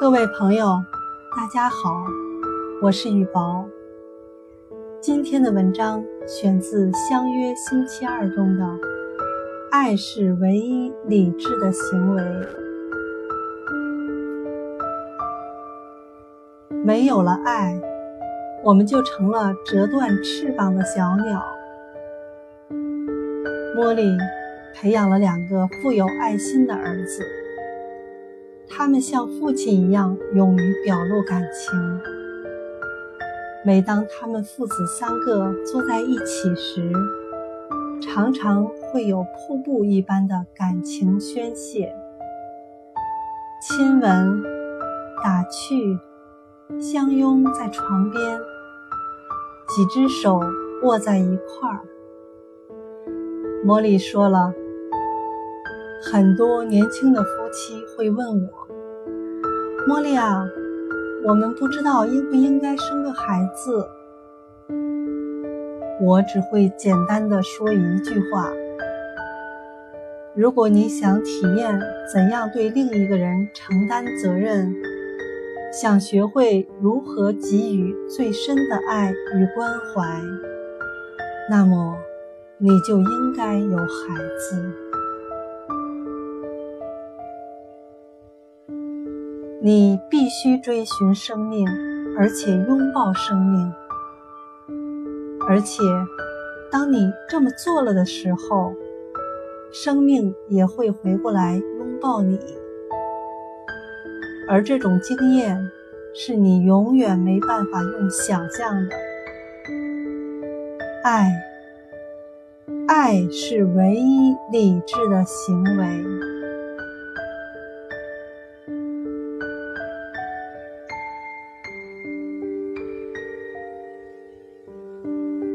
各位朋友，大家好，我是雨薄。今天的文章选自《相约星期二》中的“爱是唯一理智的行为”。没有了爱，我们就成了折断翅膀的小鸟。茉莉培养了两个富有爱心的儿子，他们像父亲一样勇于表露感情。每当他们父子三个坐在一起时，常常会有瀑布一般的感情宣泄，亲吻、打趣、相拥在床边，几只手握在一块儿。茉莉说了，很多年轻的夫妻会问我：“茉莉啊。”我们不知道应不应该生个孩子，我只会简单的说一句话：如果你想体验怎样对另一个人承担责任，想学会如何给予最深的爱与关怀，那么你就应该有孩子。你必须追寻生命，而且拥抱生命。而且，当你这么做了的时候，生命也会回过来拥抱你。而这种经验，是你永远没办法用想象的。爱，爱是唯一理智的行为。